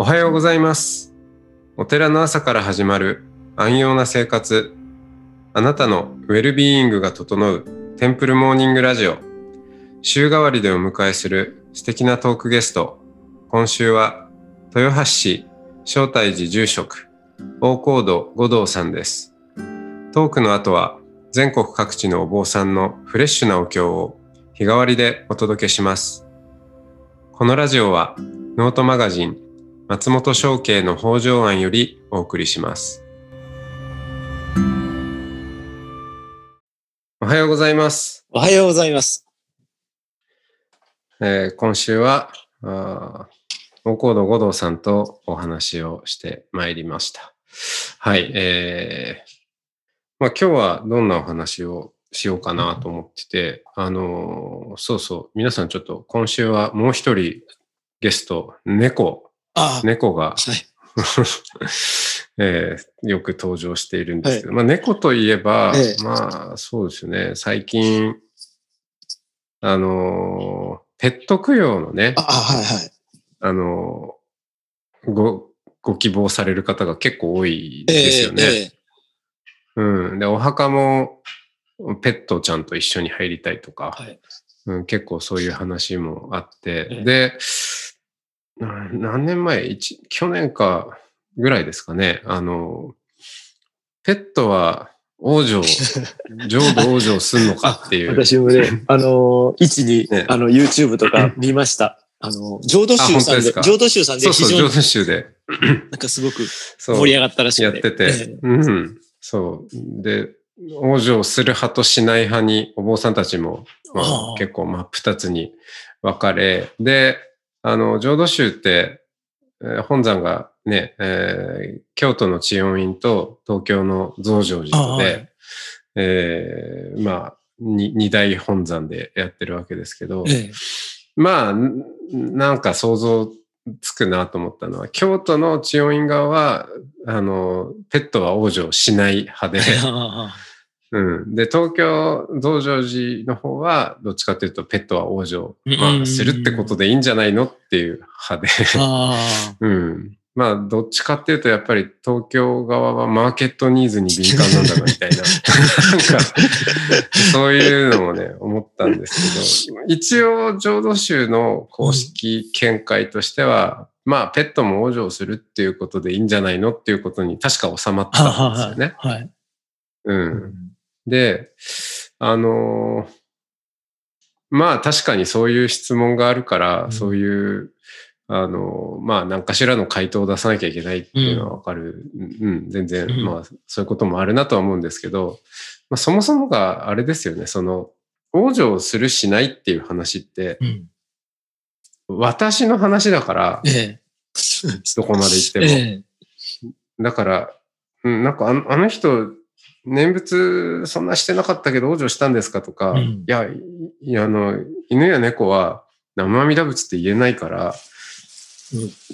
おはようございます。お寺の朝から始まる安養な生活。あなたのウェルビーイングが整うテンプルモーニングラジオ。週替わりでお迎えする素敵なトークゲスト。今週は豊橋市正体寺住職大高度五道さんです。トークの後は全国各地のお坊さんのフレッシュなお経を日替わりでお届けします。このラジオはノートマガジン松本商家の北条案よりお送りします。おはようございます。おはようございます。えー今週は、大高度五道さんとお話をしてまいりました。はい。えーまあ、今日はどんなお話をしようかなと思ってて、あのーそうそう、皆さんちょっと今週はもう一人ゲスト、猫、猫が、はい。えーよく登場しているんですけど、まあ猫といえば、ええ。まあそうですね、最近、あのーペット供養のねあ、あ、はいはい。あのーご、ご希望される方が結構多いですよね。ええうん。で、お墓もペットちゃんと一緒に入りたいとか、はい。うん、結構そういう話もあって、ええ。で、な何年前？一去年かぐらいですかね。あの、ペットは王女、浄土王女すんのかっていう。私もね、あのー、一に、ねあの、YouTube とか 見ました。あの、浄土宗さんで、で浄土宗さんでそうそう、浄非常に土宗で。なんかすごく盛り上がったらしくやってて、ええうん。そう。で、往生する派としない派に、お坊さんたちも、まあ結構真っ二つに分かれ、で、あの、浄土宗って、えー本山がね、えー京都の智音院と東京の増上寺とで、はい。えーまあ、に二大本山でやってるわけですけど、ええ。まあ、んなんか想像つくなと思ったのは、京都の千代院側は、あの、ペットは往生しない派で、あうん。で、東京増上寺の方は、どっちかというと、ペットは往生、まあ、うんするってことでいいんじゃないのっていう派で、うん。まあ、どっちかっていうと、やっぱり東京側はマーケットニーズに敏感なんだな、みたいな。なんか、そういうのもね、思ったんですけど、一応、浄土宗の公式見解としては、まあ、ペットも往生するっていうことでいいんじゃないのっていうことに確か収まったんですよね。はい。はい。うん。で、あのーまあ確かにそういう質問があるから、うんそういう、あのーまあ何かしらの回答を出さなきゃいけないっていうのはわかる。うん、全然、うんまあそういうこともあるなとは思うんですけど、まあそもそもがあれですよね、その、往生するしないっていう話って、うん。私の話だから、ええ。どこまで行っても。ええ。だから、うん、なんかあの人、念仏そんなしてなかったけど、往生したんですか？とか、うんいや、いいや、あの、犬や猫は生阿弥陀仏って言えないから、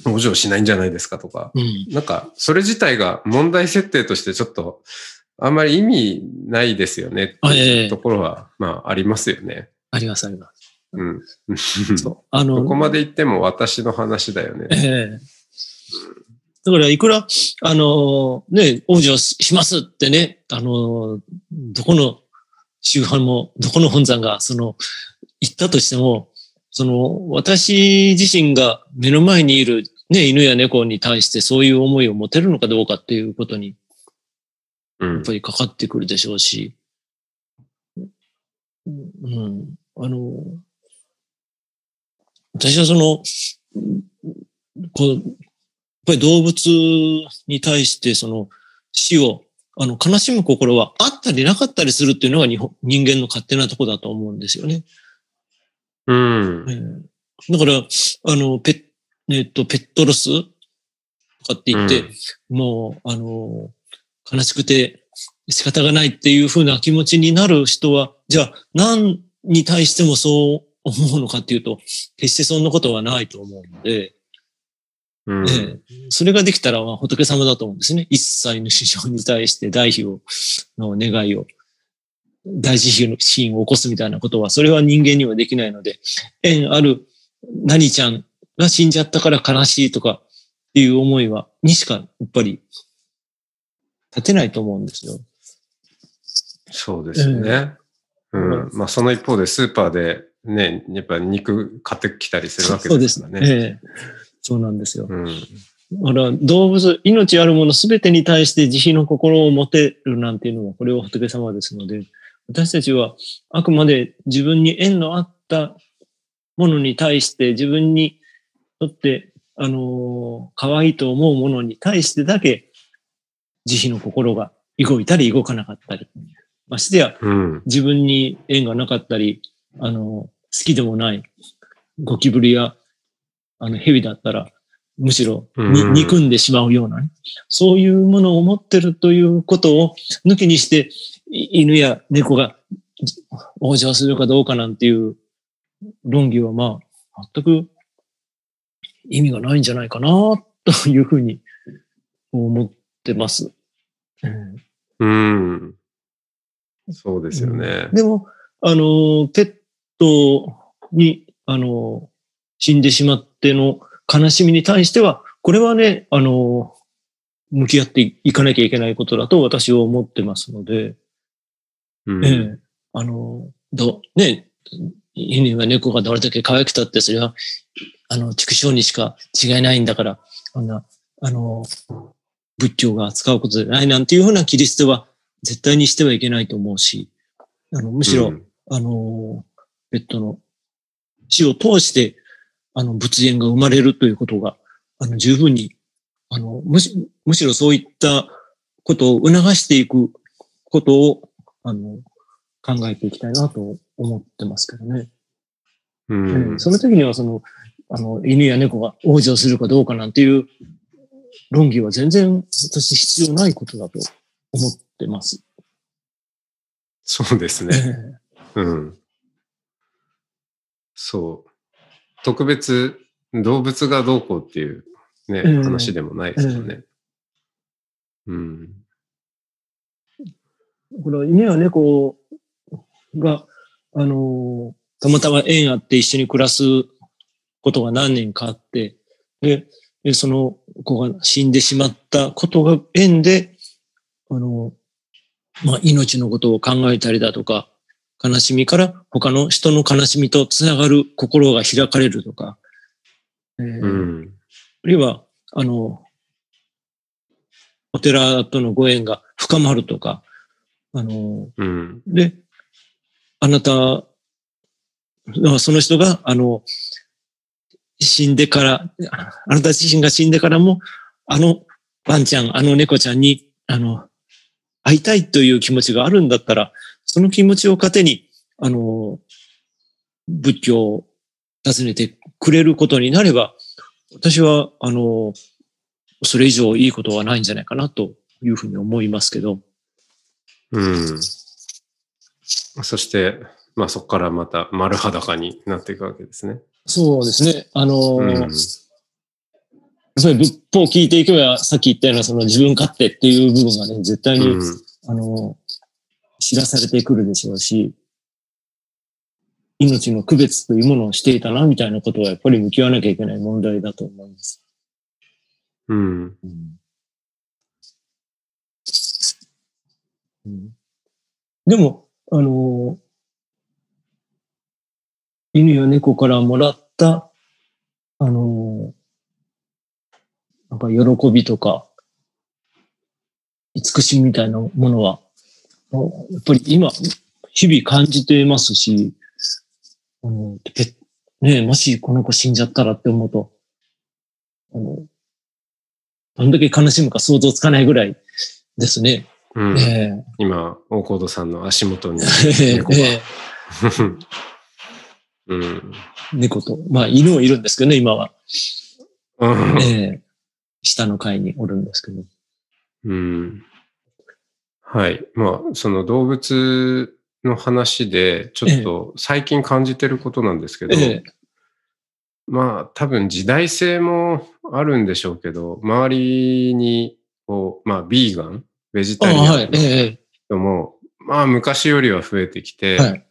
往生しないんじゃないですか？とか、うん。なんか、それ自体が問題設定としてちょっと、あんまり意味ないですよねっていうところは、まあ、ありますよね。あります、あります。うん。そう。あの、どこまで言っても私の話だよね。ええだから、いくら、あの、ね、往生しますってね、あの、どこの宗派も、どこの本山が、その、言ったとしても、その、私自身が目の前にいる、ね、犬や猫に対してそういう思いを持てるのかどうかっていうことに、うん。やっぱりかかってくるでしょうし、うん、あの、私はその、こう、ぱり動物に対してその死を、あの、悲しむ心はあったりなかったりするっていうのが日本人間の勝手なとこだと思うんですよね。うんえ。えだから、あの、ペッ、えっと、ペットロスとかって言って、もう、あの、悲しくて仕方がないっていう風な気持ちになる人は、じゃあ何に対してもそう思うのかっていうと、決してそんなことはないと思うので、うん。ええそれができたらまあ仏様だと思うんですね。一切の師匠に対して大悲を、の願いを、大慈悲のシーンを起こすみたいなことは、それは人間にはできないので、縁ある何ちゃんが死んじゃったから悲しいとか、っていう思いは、にしかやっぱり立てないと思うんですよ。そうですね。うん。まあ、その一方でスーパーでね、やっぱ肉買ってきたりするわけですからね。そうですね。ええそうなんですよ。うん。だから動物、命あるものすべてに対して慈悲の心を持てるなんていうのは、これは仏様ですので、私たちはあくまで自分に縁のあったものに対して、自分にとって、あのー可愛いと思うものに対してだけ、慈悲の心が動いたり動かなかったり。ましてや、うん。自分に縁がなかったり、あの、好きでもないゴキブリや、あの、蛇だったら、むしろにうん憎んでしまうようなね、そういうものを持ってるということを抜きにして、い犬や猫が往生するかどうかなんていう論議はまあ、全く意味がないんじゃないかな、というふうに思ってます。うんうん。そうですよね。でも、あの、ペットに、あの、死んでしまっての悲しみに対しては、これはね、あの、向き合っていかなきゃいけないことだと私は思ってますので、うん。ええ、あの、ど、ね、犬や猫がどれだけ可愛くたって、それは、あの、畜生にしか違いないんだから、あんな、あの、仏教が扱うことじゃないなんていうふうな切り捨ては絶対にしてはいけないと思うし、あの、むしろ、うんあの、ペットの死を通して、あの、仏縁が生まれるということが、あの、十分に、あの、むし、むしろそういったことを促していくことを、あの、考えていきたいなと思ってますけどね。うんうんその時には、その、あの、犬や猫が往生するかどうかなんていう論議は全然私必要ないことだと思ってます。そうですね。うん。そう。特別動物がどうこうっていうね、うん話でもないですよね。うん。この犬や猫が、あの、たまたま縁あって一緒に暮らすことが何年かあって、で、でその子が死んでしまったことが縁で、あの、まあ、命のことを考えたりだとか、悲しみから他の人の悲しみとつながる心が開かれるとか、えーうん。あるいは、あの、お寺とのご縁が深まるとか、あの、うん。で、あなた、あその人が、あの、死んでから、ああなた自身が死んでからも、あのワンちゃん、あの猫ちゃんに、あの、会いたいという気持ちがあるんだったら、その気持ちを糧に、あの、仏教を訪ねてくれることになれば、私は、あの、それ以上いいことはないんじゃないかなというふうに思いますけど。うん。そして、まあそこからまた丸裸になっていくわけですね。そうですね。あの、うん。やっぱり仏法を聞いていけば、さっき言ったようなその自分勝手っていう部分がね、絶対に、うんあの、知らされてくるでしょうし、命の区別というものをしていたな、みたいなことはやっぱり向き合わなきゃいけない問題だと思います。うん。うんでも、あの、犬や猫からもらった、あの、なんか喜びとか、慈しみみたいなものは、あやっぱり今、日々感じてますし、あの、ペねえもしこの子死んじゃったらって思うと、あの、どんだけ悲しむか想像つかないぐらいですね。うん。え今、大河戸さんの足元にえ 猫が。ええ うん。猫と、まあ犬もいるんですけどね、今は。うんええ下の階におるんですけど。うん。はい。まあ、その動物の話で、ちょっと最近感じてることなんですけど、ええまあ、多分時代性もあるんでしょうけど、周りに、こう、まあ、ビーガン、ベジあタリアはいン、のえ人も、まあ、昔よりは増えてきて、えはい。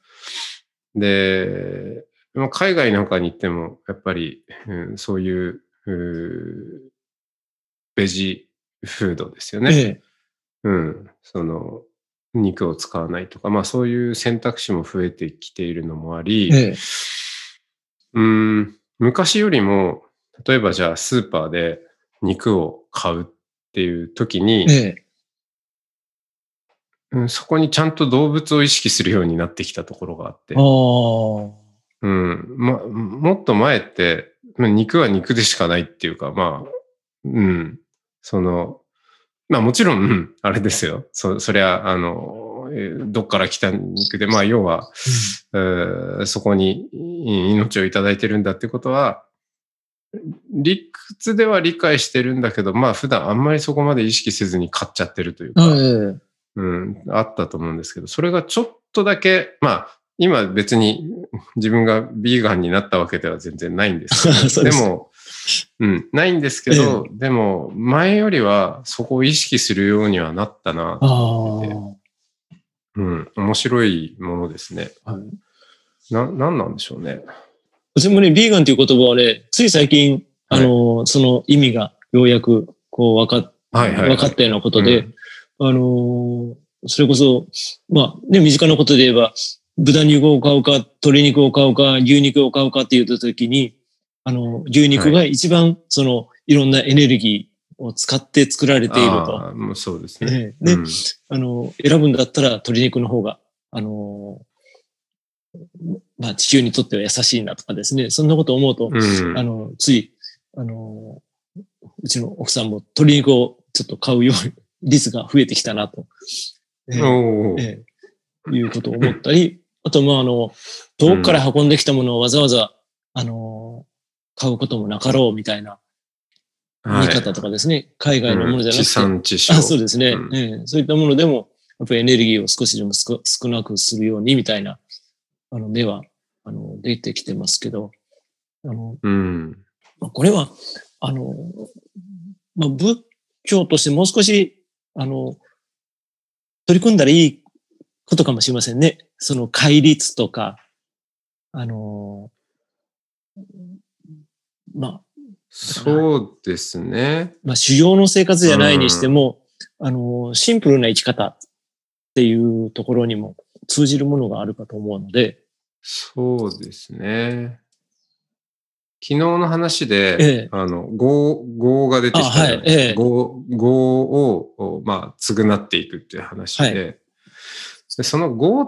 で、まあ海外なんかに行っても、やっぱり、うんそういう、うーベジフードですよね。ええ。うん。その、肉を使わないとか、まあそういう選択肢も増えてきているのもあり、ええ。うん、昔よりも、例えばじゃあスーパーで肉を買うっていう時に、ええ。うん、そこにちゃんと動物を意識するようになってきたところがあって。うん、ま、もっと前って、まあ肉は肉でしかないっていうか、まあ、うん、その、まあもちろん、うんあれですよ。そ、そりゃ、あの、えーどっから来た肉で、まあ要は、えーそこにい命をいただいてるんだってことは、理屈では理解してるんだけど、まあ普段あんまりそこまで意識せずに買っちゃってるというか、ええ。うん、あったと思うんですけど、それがちょっとだけ、まあ今別に自分がビーガンになったわけでは全然ないんですけど、でも、うん、ないんですけど、でも前よりはそこを意識するようにはなったな、ああ。うん、面白いものですね。はい。な、なんなんでしょうね。私もね、ビーガンという言葉はね、つい最近、あの、その意味がようやく、こう、わかっ、はいはい、分かったようなことで、あの、それこそ、まあね、身近なことで言えば、豚肉を買うか、鶏肉を買うか、牛肉を買うかって言ったときに、あの、牛肉が一番、その、いろんなエネルギーを使って作られていると。そうですね。ええ。で、うん。あの、選ぶんだったら鶏肉の方が、あの、まあ地球にとっては優しいなとかですね、そんなことを思うと、うん。あの、つい、あの、うちの奥さんも鶏肉をちょっと買うように、率が増えてきたなと、えー。ええ。いうことを思ったり、あと、まあ、あの、遠くから運んできたものをわざわざ、あの、買うこともなかろうみたいなはい。見方とかですね、海外のものじゃなくて、地産地消。あそうですね、うん。ええ。そういったものでも、やっぱりエネルギーを少しでも少少なくするようにみたいな、あの、目は、あの、出てきてますけど、あの、うん。まあこれは、あの、まあ、仏教としてもう少し、あの、取り組んだらいいことかもしれませんね。その戒律とか、あの、まあ、そうですね。まあ、修行の生活じゃないにしても、あの、シンプルな生き方っていうところにも通じるものがあるかと思うので、そうですね。昨日の話で、ええ。あの、業、業が出てきたじゃない。あはいええ。業、業を、まあ、償っていくっていう話で、はい。でその業っ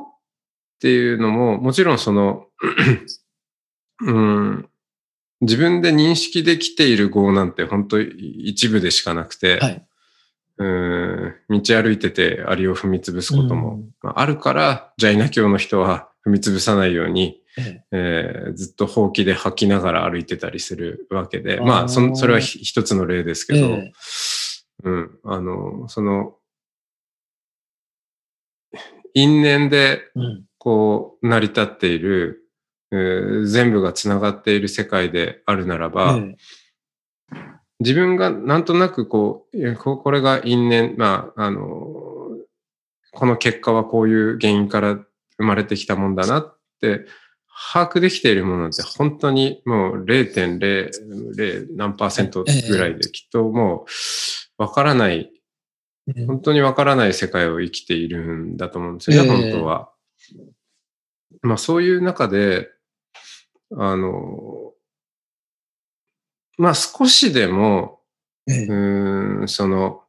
ていうのも、もちろんその、うん、自分で認識できている業なんて本当一部でしかなくて、はい。うん。道歩いててアリを踏み潰すことも、あ、あるから、ジャイナ教の人は踏み潰さないように、ええ。ーずっとほうきで吐きながら歩いてたりするわけで、あー。まあそん、それはひ一つの例ですけど、えうん、あの、その、因縁でうん。こう成り立っている、えー全部がつながっている世界であるならば、え自分がなんとなくこう、ここれが因縁、まあ、あの、この結果はこういう原因から生まれてきたもんだなって、把握できているものって本当にもう0.00何パーセントぐらいできっともうわからない、え。本当にわからない世界を生きているんだと思うんですよね、ええ。本当は。まあそういう中で、あの、まあ少しでも、ええ。うーん、その、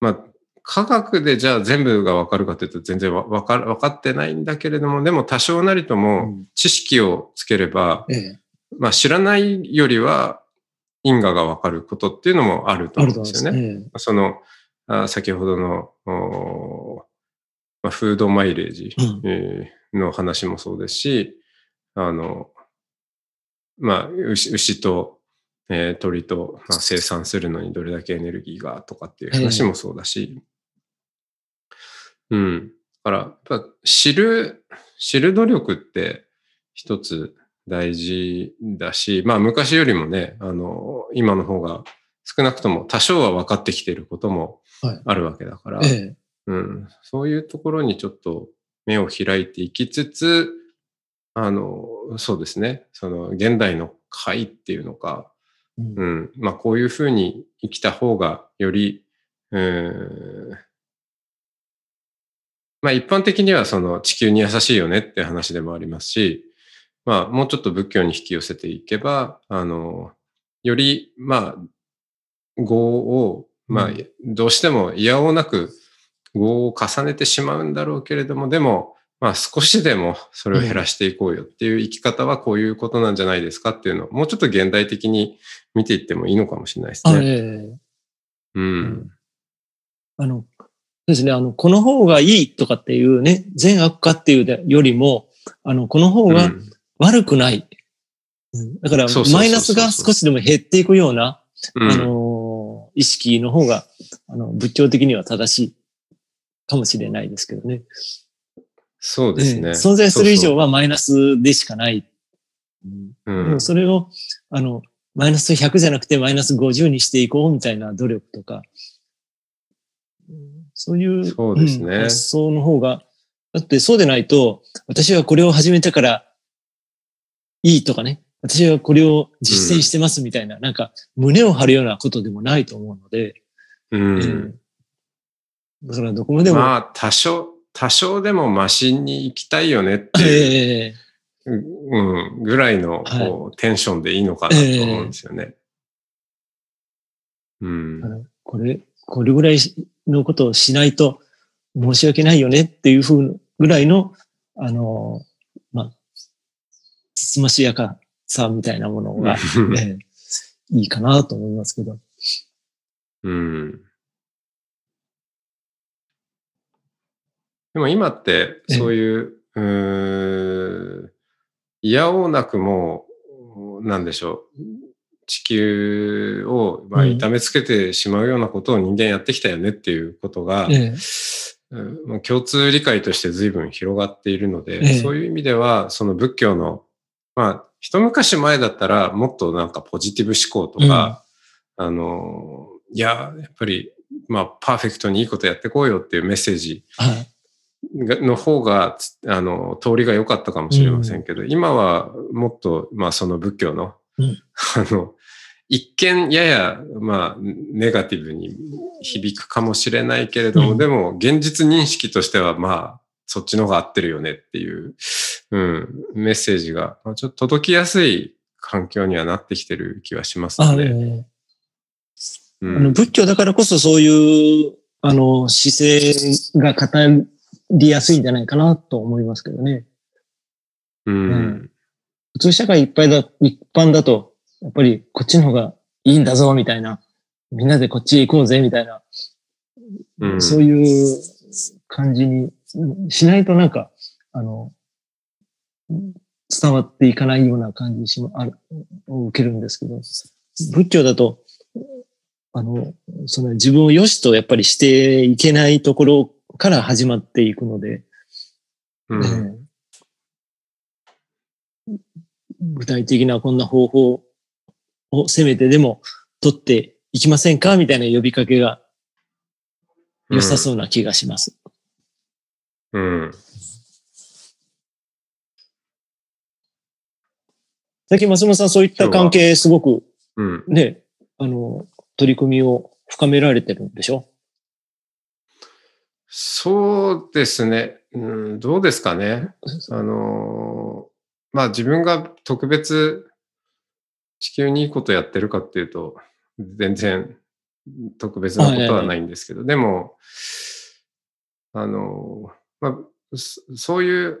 まあ、科学でじゃあ全部がわかるかというと全然わわかわかってないんだけれども、でも多少なりとうもん。知識をつければ、ええ。まあ知らないよりは因果がわかることっていうのもあるとあ思うんですすよね。ね。その、あ先ほどの、まあ、フードマイレージ、うん。えーの話もそうですし、あの、まあ、牛牛と、えー鳥と、まあ、生産するのにどれだけエネルギーがとかっていう話もそうだし、うん。だから、やっぱ知る、知る努力って一つ大事だし、まあ昔よりもね、あの、今の方が少なくとも多少は分かってきていることもはい。あるわけだから、ええ。うん、そういうところにちょっと目を開いていきつつ、あの、そうですね、その現代の会っていうのか、うん。うん。まあ、こういうふうに生きた方が、より、うーん、まあ、一般的にはその地球に優しいよねって話でもありますし、まあ、もうちょっと仏教に引き寄せていけば、あの、より、まあ、業を、まあう、どうしても嫌おうなく業を重ねてしまうんだろうけれども、でも、まあ少しでもそれを減らしていこうよっていう生き方はこういうことなんじゃないですかっていうのをもうちょっと現代的に見ていってもいいのかもしれないですあね。ええうん。あの、そうですね、あの、この方がいいとかっていうね、善悪かっていうよりも、あの、この方がうん悪くない。うんだからマイナスが少しでも減っていくような、うんあの、意識の方が、あの、仏教的には正しいかもしれないですけどね。そうですね。ええ存在する以上は。はマイナスでしかない。うん。それを、あの、マイナス100じゃなくてマイナス50にしていこうみたいな努力とか、うんそういうそうですね。ん発想の方が、だってそうでないと、私はこれを始めたからいいとかね、私はこれを実践してますみたいな、なんか胸を張るようなことでもないと思うので、うん。うん。だからどこまでも、まあ、多少、多少でもマシンに行きたいよねっていう、ええうん、ぐらいのはいこうテンションでいいのかなと思うんですよね。うんあ。のこれ、これぐらいのことをしないと申し訳ないよねっていうふうぐらいの、あの、まあ、つつましやかさみたいなものが、え えいいかなと思いますけど。うん。でも今って、そういう、うーん、嫌おうなくも、なんでしょう。地球を、痛めつけてしまうようなことを人間やってきたよねっていうことが、ええ共通理解として随分広がっているので、ええそういう意味では、その仏教の、まあ、一昔前だったらもっとなんかポジティブ思考とか、あの、いや、やっぱり、まあ、パーフェクトにいいことやってこうよっていうメッセージはい。がの方が、つあの、通りが良かったかもしれませんけど、今はもっと、まあ、その仏教の、うん。あの、一見やや、まあ、ネガティブに響くかもしれないけれども、うん。でも、現実認識としては、まあ、そっちの方が合ってるよねっていう、うん、メッセージが、まあ、ちょっと届きやすい環境にはなってきてる気はしますあので。ええうん。あの仏教だからこそそういう、あの、姿勢が語りやすいんじゃないかなと思いますけどね。うんうん普通社会いっぱいだ、一般だと、やっぱりこっちの方がいいんだぞ、みたいな。みんなでこっちへ行こうぜ、みたいな。うんそういう感じにしないとなんか、あの、伝わっていかないような感じしもある、を受けるんですけど、仏教だと、あの、その自分を良しとやっぱりしていけないところから始まっていくので、うんええ具体的なこんな方法をせめてでも取っていきませんかみたいな呼びかけが良さそうな気がします。うん。最近松本さんそういった関係すごくうん。ね、あの、取り組みを深められてるんでしょそうですね。うん、どうですかね。あのーまあ自分が特別地球にいいことやってるかっていうと、全然特別なことはないんですけど、でも、あのーまあ、そそういう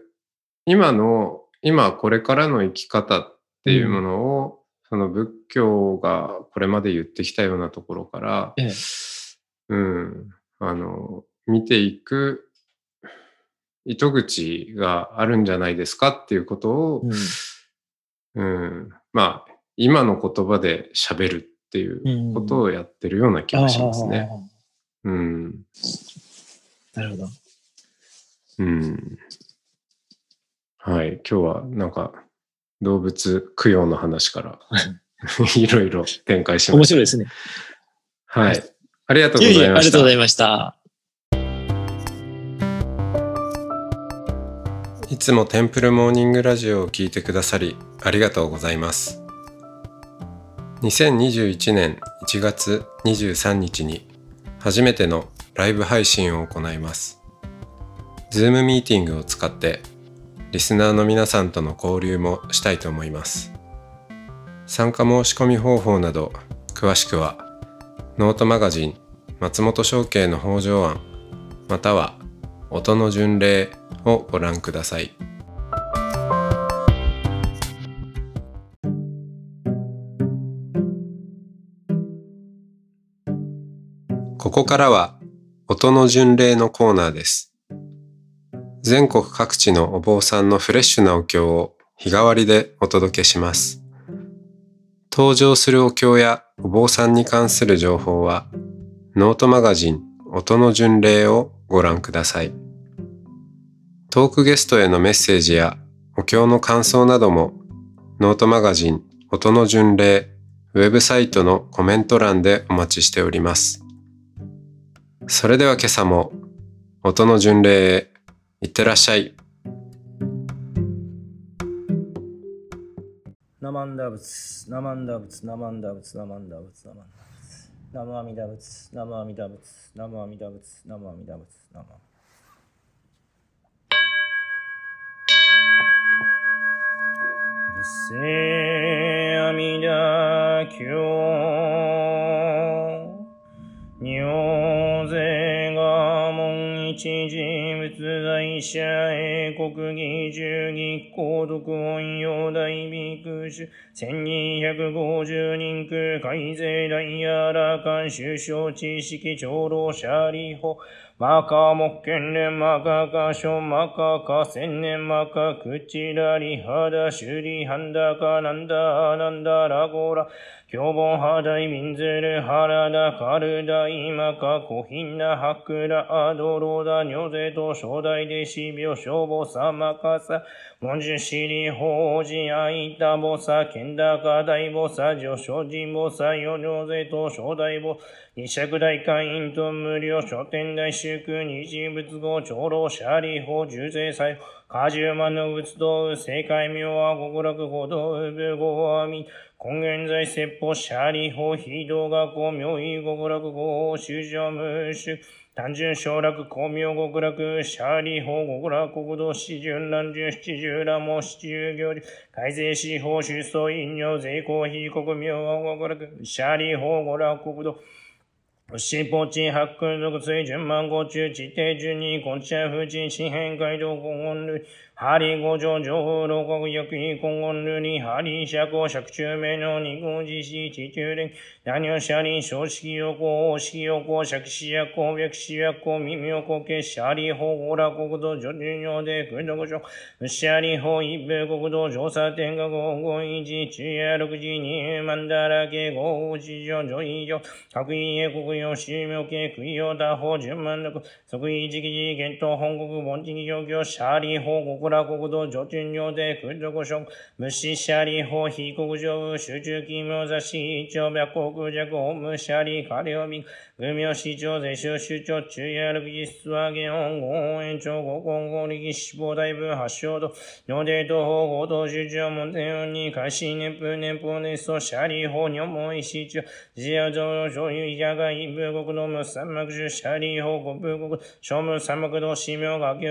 今の、今これからの生き方っていうものを、その仏教がこれまで言ってきたようなところから、ええ。うん、あの、見ていく糸口があるんじゃないですかっていうことを、うん、まあ、今の言葉で喋るっていうことをやってるような気がしますね。うん。なるほど。うん。はい。今日はなんか動物供養の話から いろいろ展開しました。面白いですね。はい。ありがとうごいえいえ、ざいましたありがとうござ。いました。いつもテンプルモーニングラジオを聞いてくださりありがとうございます。2021年1月23日に初めてのライブ配信を行います。Zoom ミーティングを使ってリスナーの皆さんとの交流もしたいと思います。参加申し込み方法など詳しくはノートマガジン松本商家の北条案または音の巡礼をご覧ください。ここからは音の巡礼のコーナーです。全国各地のお坊さんのフレッシュなお経を日替わりでお届けします。登場するお経やお坊さんに関する情報はノートマガジン音の巡礼をご覧ください。トークゲストへのメッセージやお経の感想などもノートマガジン音の巡礼ウェブサイトのコメント欄でお待ちしております。それでは今朝も音の巡礼へ行ってらっしゃい。ナマンダ仏、ナマンダ仏、ナマンダ仏、ナマンダ仏、ナマンダ仏。ナムアミダ仏、ナムアミダ仏、ナムアミダ仏、ナムアミダ仏、ナムアミダ仏。せ阿弥陀経如一人物在社英国義十義皇徳音用大美空主千二百五十人空海税大やらかん首相知識長老者理法マカモッケンレマカカショマカカセンネマカクチラリハダシュリハンダカナンダアナンダラゴラ。凶暴ハダイミンズルハラダカルダイマカコヒンナハクラアドロダニョゼト初代弟子病消防サマカサ文殊シリ法事アイタボサケンダカ大ボサ女所人ボサヨニョゼト初代ボ二尺大会員と無料書店大宗空二次仏語長老シャリ法重税祭果樹万の仏道正解妙は極楽歩道。部合阿弥根源在説法シャリ法非道学校妙意極楽語修上無主単純省楽、光明極楽、シャーリー法極楽国土、四十何十七十羅も七十行理、改正司法出走飲料税公非国明極楽、シャーリー法極楽国土、四方地八空属水準万五中地底十二国茶富士四辺街道五本類ハリーゴジョジョフロコグヨキコンゴンルニハリシャコシャクチュメノニゴジシチチュレンダニョシャリショウシキヨコオシキヨコシャクシヤコウヤクシヤコミミヨコケシャリホオラコグドジョジュニョデクドゴジョウシャリホイペコグドジョサテンガゴゴイジチヤロクジニエマンダラケゴウジジョジョイジョタクイエコグヨシミョケクイヨタホジュマンダクソクイジキジゲントホンゴグボンジギヨギョシャリホゴゴラ国土上天領で空土所無視シャリ法非国上集中奇妙雑誌一応白国弱無シャリカレオミ無名市長税収首長中夜六実質は現音合延長合今後力死亡大分発祥度尿デート法合同集長門天音に開始年風年法ネストシャリ法尿門石中自由上上流以下外部国の無三幕中シャリ法国部国小無三幕道死命学級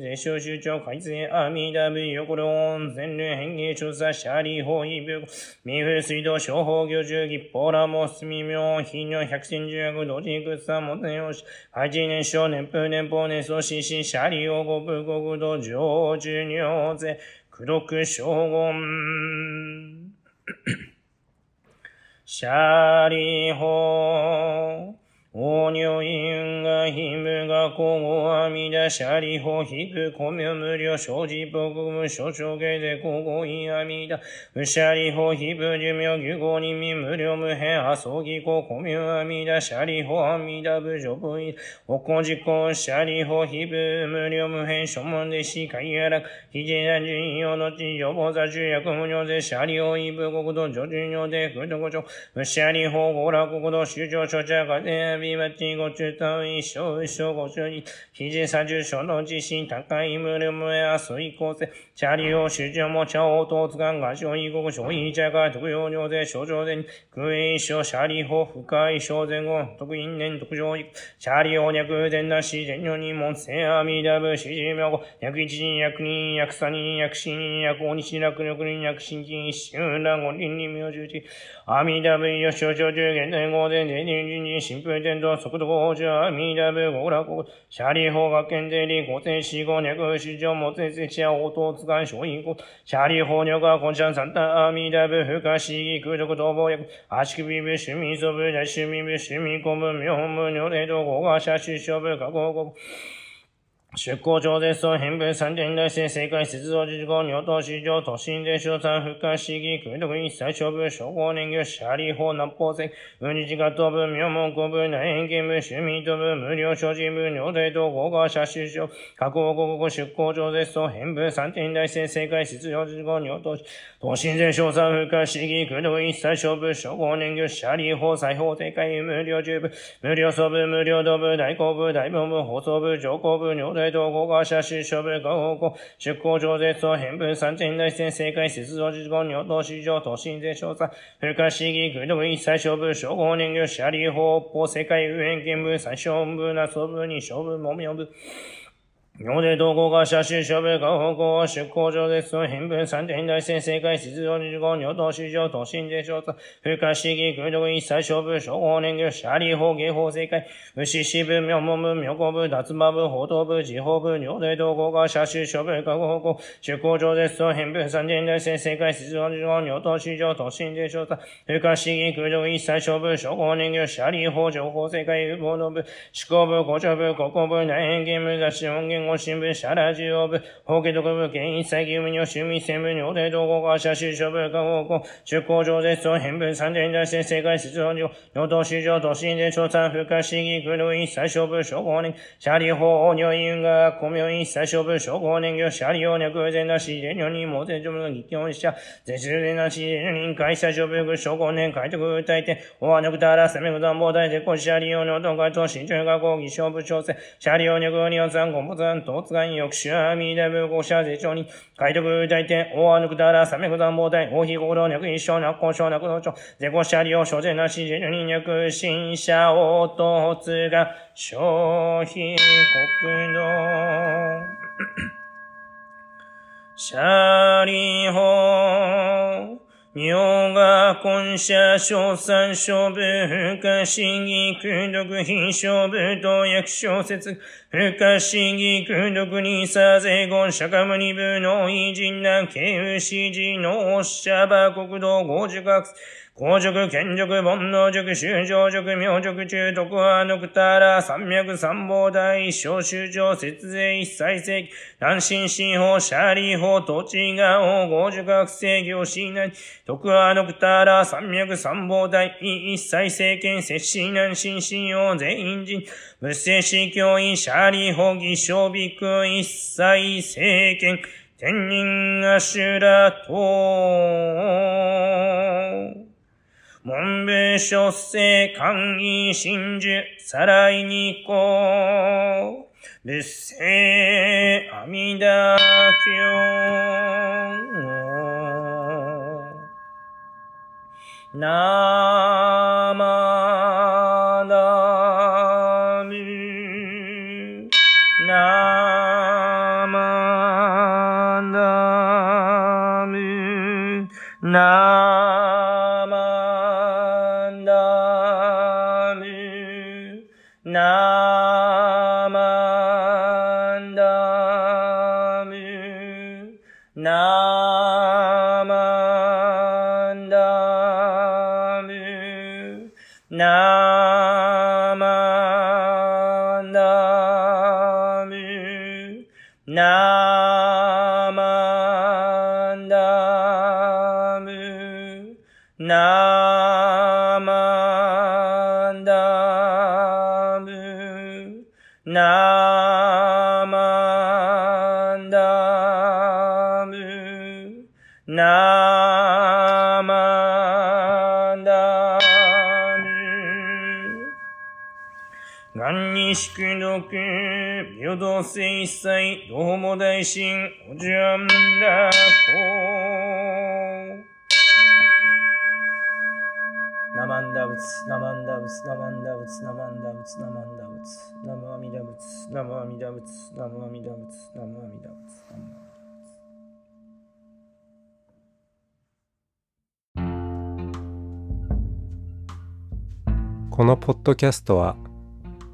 税収首長改正阿弥陀仏横領温泉霊変化調査シャリ法医部三風水道小法行中義ポーラモスミ妙非尿百戦十薬同時草も天よし八年少年風年法年創始しシャリ王国国土上寿尿税苦毒将軍シャリ法大尿院がひむがこごあみだしゃりほひぶこみょ無料生じぼくむしょちょげでこごいあみだ。うしゃりほひぶじゅみょぎゅごにみ無料無変あそぎここみょあみだ。しゃりほあみだぶじょぶい。おこじこしゃりほひぶ無料無変しょもんでしかいやらく。ひじなじんよのちよぼざじゅやくむにょぜしゃりほひぶ国土じょじゅにょでくどこちょ。うしゃりほごら国土しゅじょしょちゃがでびびまちご中とょ生一生五十二、ひじさ重症の地震、高いむるむや、すいこうせ、チャリを主張も茶うとつかんが、小ょ国小異茶が、特用領税、症状税に、空院症、シャリ法、深い小前後、特因年、特上異、チャリを略前なし、前女に門、せあみだぶ、しじみょご、約一人、約人、約やくさにん、やくしん、やくおにしらくりょくに名十字、あみだぶ、よし、症状ぜん代語前、前人、人人、新風前、天道、速度五十、阿弥陀部、五楽、シャリ法学研税理、五千四五、脈四条、もつせちや、応答使い、小因語、シャリ法女が、こんちゃん、三太、阿弥陀部、不可思議、空毒、逃亡薬、足首部、趣味、祖部、大趣味部、趣味、公部、妙無、如霊道、語が、社出生部、加工国、出向上絶相変分三点大生正解接動事項尿等市場都心で小三不可思議空毒一切勝負称号年魚シャリ法南方線無日自家等部妙門公部内変見部趣味等部無料所持部尿大等合が社主所加工国語出向上絶相変分三点大生正解出場事項尿等都心で小三不可思議空毒一切勝負称号年魚シャリ法裁法正解無料十部無料総部無料道部大公部大本部放送部上公部尿大道合川社州消部合法庫、出向上税層変分三点内戦正解、雪上事故、尿道市場、都心税調査、風化市議、グルドム一切消部、消防人形、シャリー法、法、世界右辺見部、最小部、な部に消部、もみ部、尿で統合が写真処分が方向、出向上絶を変分三点大戦正解出動事項尿等市場都心税調査、不可思議空毒一切勝負称号年魚シャリ法芸法正解、牛支部、妙門部、妙高部、脱馬部、報道部、地方部、尿で統合が写真処分が方向、出向上絶を変分三点大戦正解出動事項尿等市場都心税調査、不可思議空毒一切勝負称号年魚シャリ法情報正解、報道部、思考部、古書部、国交部、内変見部、雑誌音源本語新聞社ラジオ部、法華特部、県一切義務に趣味専務にお手同行会社就職部、下方向、出向上絶賛編文三点に対して世界出動上、与党市場都心で調査、不可思議、黒い最小部、諸公年、社理法、女院が、公明院最小部、諸公年業、社理用、脈前なし、連女に、猛前上部の議論者、絶中連なし、連女に、会社諸部、諸公年、開拓歌い手、おわぬくたら、攻めく断防大で、こし、社理用、の、東海都、新中学校、議小部調整、社理用、脈に、四三、五部三、山東岸翼主阿弥陀ゃぜ社ょ長に、海徳大天、大ぬくだら、さめ残暴大、大う合い脈、一生のろにゃく道長、ゼコ車こし、所税なし、十二脈、新車とつが、消費国道。シャリホー。尿が根社小三小部不可思議空毒非小部と役小説不可思議空毒にさぜ言釈迦無二部の偉人な慶牛寺のおっしゃば国道五十学公塾、剣塾、煩悩塾、修上塾、明塾、中徳派、ノクタラ、三脈、三宝大、小修上、節税、一切世紀、南進新法、シャーリー法、土地が王、五塾学生業、シーナイ、徳派、ノクタラ、三脈、三宝大、一切政権、摂氏南進新王、全員人、仏政司教員、シャーリー法、義小ビク、一切政権、天人アシュラと、文部書生官位真珠、さらいにこう、仏政阿弥陀経。なまだむ、なに祝読、平等性一切、どうも大神、おじゃんらこ。ナマンダ仏、ナマンダ仏、ナマンダ仏、ナマンダ仏、ナマンダ仏、ナムアミダ仏、ナムアミダ仏、ナムアミダ仏、ナムアミダ仏、ナムアミダ仏。このポッドキャストは